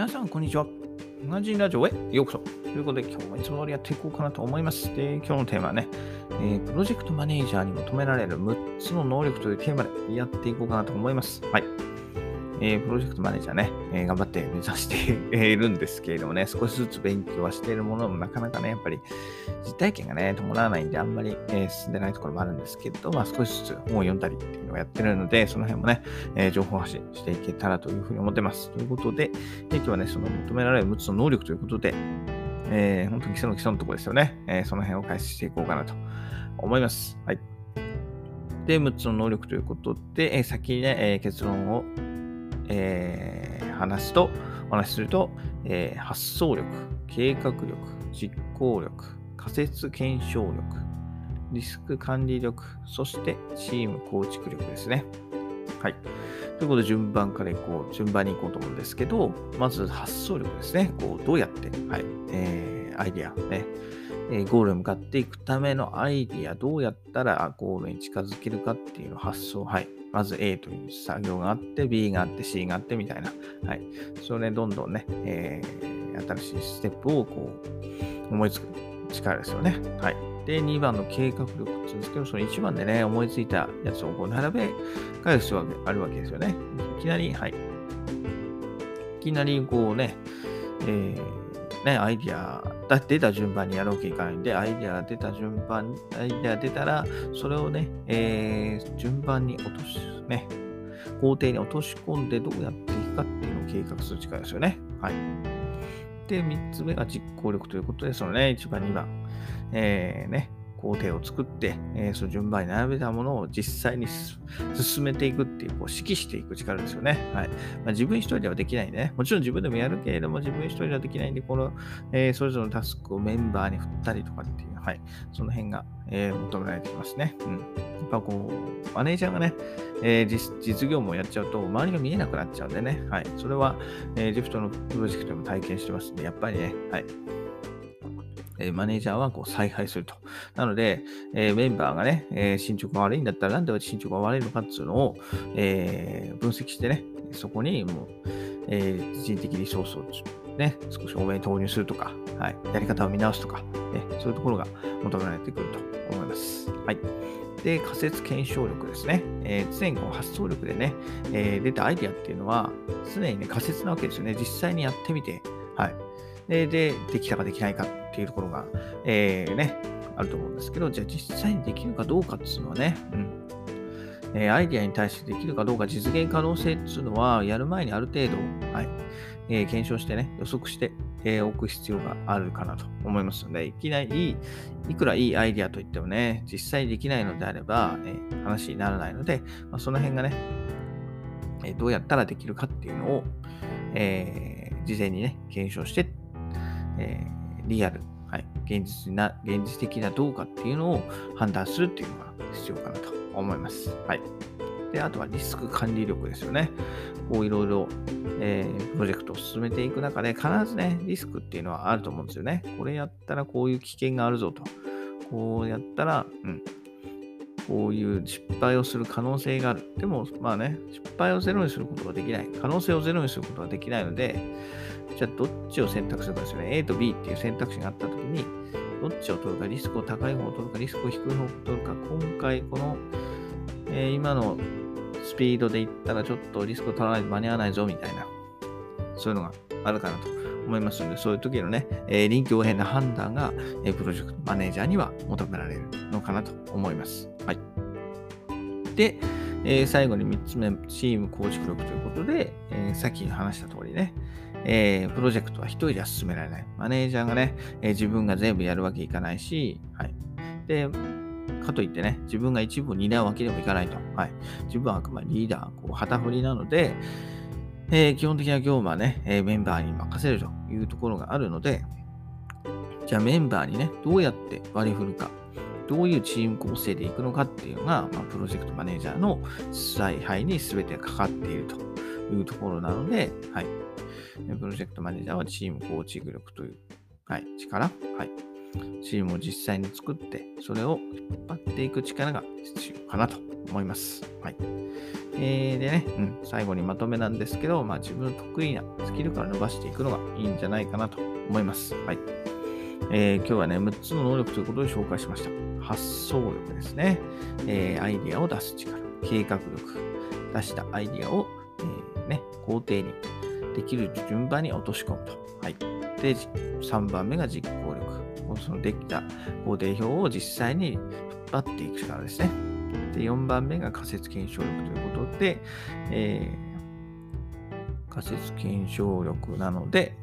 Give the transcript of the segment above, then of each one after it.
皆さん、こんにちは。同じラジオへようこそ。ということで、今日もいつも通りやっていこうかなと思います。で、今日のテーマはね、えー、プロジェクトマネージャーに求められる6つの能力というテーマでやっていこうかなと思います。はい。えー、プロジェクトマネージャーね、えー、頑張って目指して いるんですけれどもね、少しずつ勉強はしているものもなかなかね、やっぱり実体験がね、伴わないんで、あんまり、えー、進んでないところもあるんですけど、まあ少しずつ本を読んだりっていうのをやってるので、その辺もね、え情報発信していけたらというふうに思ってます。ということで、え今日はね、その求められる6つの能力ということで、え、本当に基礎の基礎のところですよね。えその辺を解説していこうかなと思います。はい。で、6つの能力ということで、え先にね、え結論をえー、話すと、お話しすると、えー、発想力、計画力、実行力、仮説検証力、リスク管理力、そしてチーム構築力ですね。はい。ということで、順番からいこう、順番に行こうと思うんですけど、まず発想力ですね。こう、どうやって、はい、えー、アイディア、ね、え、ゴールに向かっていくためのアイディア、どうやったらゴールに近づけるかっていう発想、はい。まず A という作業があって、B があって、C があってみたいな。はい。それでどんどんね、えー、新しいステップをこう、思いつく力ですよね。はい。で、2番の計画力って言うんですけど、その1番でね、思いついたやつをこう並べ返す必要があるわけですよね。いきなり、はい。いきなりこうね、えーね、アイディア出た順番にやろうきいかないんで、アイデアが出た順番、アイデア出たら、それをね、えー、順番に落とす、ね、工程に落とし込んでどうやっていくかっていうのを計画する力ですよね。はい。で、3つ目が実行力ということで、そのね、1番、2番、えー、ね、工程を作って、えー、その順番に並べたものを実際に進めていくっていう、こう指揮していく力ですよね。はい。まあ、自分一人ではできないね。もちろん自分でもやるけれども、自分一人ではできないんで、この、えー、それぞれのタスクをメンバーに振ったりとかっていう、はい。その辺が、えー、求められてきますね。うん。やっぱこう、マネージャーがね、えー、実実業務をやっちゃうと、周りが見えなくなっちゃうんでね。はい。それは、えー、ジフトのプロジェクトでも体験してますんで、やっぱりね、はい。えマネージャーはこう采配すると。なので、えメンバーがね、え進捗が悪いんだったらなんで進捗が悪いのかっていうのを、え分析してね、そこにもう、え人的リソースをね、少し多めに投入するとか、はい、やり方を見直すとか、ね、そういうところが求められてくると思います。はい。で、仮説検証力ですね。えー、常にこう発想力でね、えー、出たアイディアっていうのは、常にね、仮説なわけですよね。実際にやってみて、はい。で、でできたかできないかっていうところが、えー、ね、あると思うんですけど、じゃあ実際にできるかどうかっていうのはね、うん。えー、アイディアに対してできるかどうか実現可能性っていうのは、やる前にある程度、はい、えー、検証してね、予測してえー、おく必要があるかなと思いますので、いきなりいくらいいアイディアといってもね、実際できないのであれば、えー、話にならないので、まあ、その辺がね、え、どうやったらできるかっていうのを、え、事前にね、検証してえー、リアル、はい、現実な、現実的などうかっていうのを判断するっていうのが必要かなと思います。はい。で、あとはリスク管理力ですよね。こういろいろ、えー、プロジェクトを進めていく中で、必ずね、リスクっていうのはあると思うんですよね。これやったらこういう危険があるぞと。こうやったら、うん、こういう失敗をする可能性がある。でも、まあね、失敗をゼロにすることができない。可能性をゼロにすることができないので、じゃあどっちを選択するかですよね。A と B っていう選択肢があったときに、どっちを取るか、リスクを高い方を取るか、リスクを低い方を取るか、今回この、えー、今のスピードでいったらちょっとリスクを取らないと間に合わないぞみたいな、そういうのがあるかなと思いますので、そういう時のね、えー、臨機応変な判断が、えー、プロジェクトマネージャーには求められるのかなと思います。はい。で、えー、最後に3つ目、チーム構築力ということで、えー、さっき話した通りね、えー、プロジェクトは一人では進められない。マネージャーがね、え、自分が全部やるわけいかないし、はい。で、かといってね、自分が一部を担うわけでもいかないと。はい。自分はあくまでリーダー、こう旗振りなので、え、基本的な業務はね、えメンバーに任せるというところがあるので、じゃあメンバーにね、どうやって割り振るか、どういうチーム構成でいくのかっていうのが、まあ、プロジェクトマネージャーの采配に全てかかっているというところなので、はい。プロジェクトマネージャーはチーム構築力という、はい、力、はい。チームを実際に作って、それを引っ張っていく力が必要かなと思います。はい。えー、でね、うん、最後にまとめなんですけど、まあ、自分の得意なスキルから伸ばしていくのがいいんじゃないかなと思います。はい。えー、今日はね、6つの能力ということで紹介しました。発想力ですね。えー、アイディアを出す力。計画力。出したアイディアを、えー、ね、工程にできる順番に落とし込むと。はい。で、3番目が実行力。そのできた工程表を実際に引っ張っていく力ですね。で、4番目が仮説検証力ということで、えー、仮説検証力なので、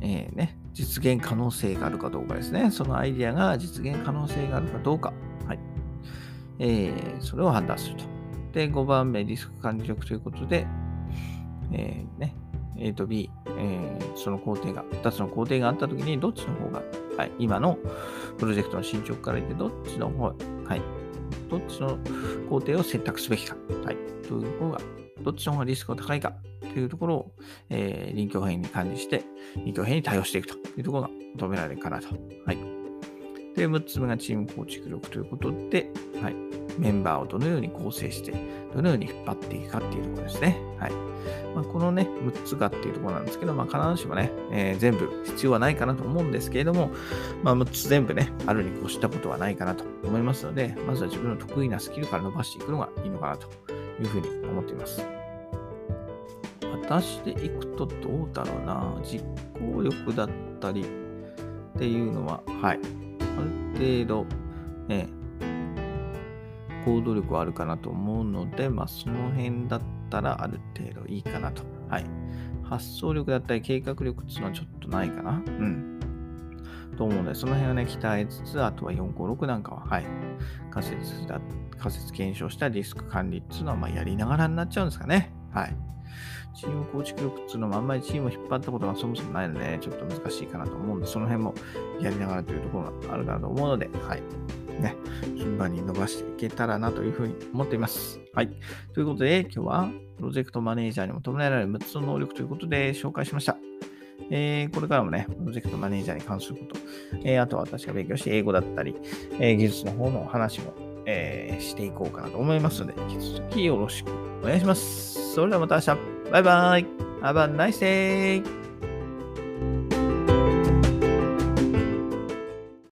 えー、ね、実現可能性があるかどうかですね。そのアイディアが実現可能性があるかどうか。はい。えー、それを判断すると。で、5番目、リスク管理力ということで、えー、ね、A と B、えー、その工程が、2つの工程があったときに、どっちの方が、はい、今のプロジェクトの進捗から言って、どっちの方、はい、どっちの工程を選択すべきか、はい、というところが、どっちの方がリスクが高いかというところを、えー、臨機応変に管理して、臨機応変に対応していくというところが求められるかなと。はい。で、6つ目がチーム構築力ということで、はい。メンバーをどのように構成して、どのように引っ張っていくかっていうところですね。はい。まあ、このね、6つがっていうところなんですけど、まあ、必ずしもね、えー、全部必要はないかなと思うんですけれども、まあ、6つ全部ね、あるに越したことはないかなと思いますので、まずは自分の得意なスキルから伸ばしていくのがいいのかなというふうに思っています。私でいくとどうだろうな、実行力だったりっていうのは、はい。ある程度、ね、行動力はあるかなと思うので、まあ、その辺だったらある程度いいかなと。はい。発想力だったり計画力っていうのはちょっとないかな。うん。と思うので、その辺をね、鍛えつつ、あとは456なんかは、はい。仮説だ、仮説検証したリスク管理っていうのは、まあ、やりながらになっちゃうんですかね。はい。チーム構築力っていうのもあんまりチームを引っ張ったことがそもそもないので、ね、ちょっと難しいかなと思うんで、その辺もやりながらというところがあるかなと思うので、はい。ね、順番に伸ばしていけたらなというふうに思っています。はい。ということで、今日はプロジェクトマネージャーにも求められる6つの能力ということで紹介しました。えー、これからもね、プロジェクトマネージャーに関すること、えー、あとは私が勉強して英語だったり、えー、技術の方の話も、えしていこうかなと思いますので、引き続きよろしくお願いします。それではまた明日。バイバイ。Have a nice day.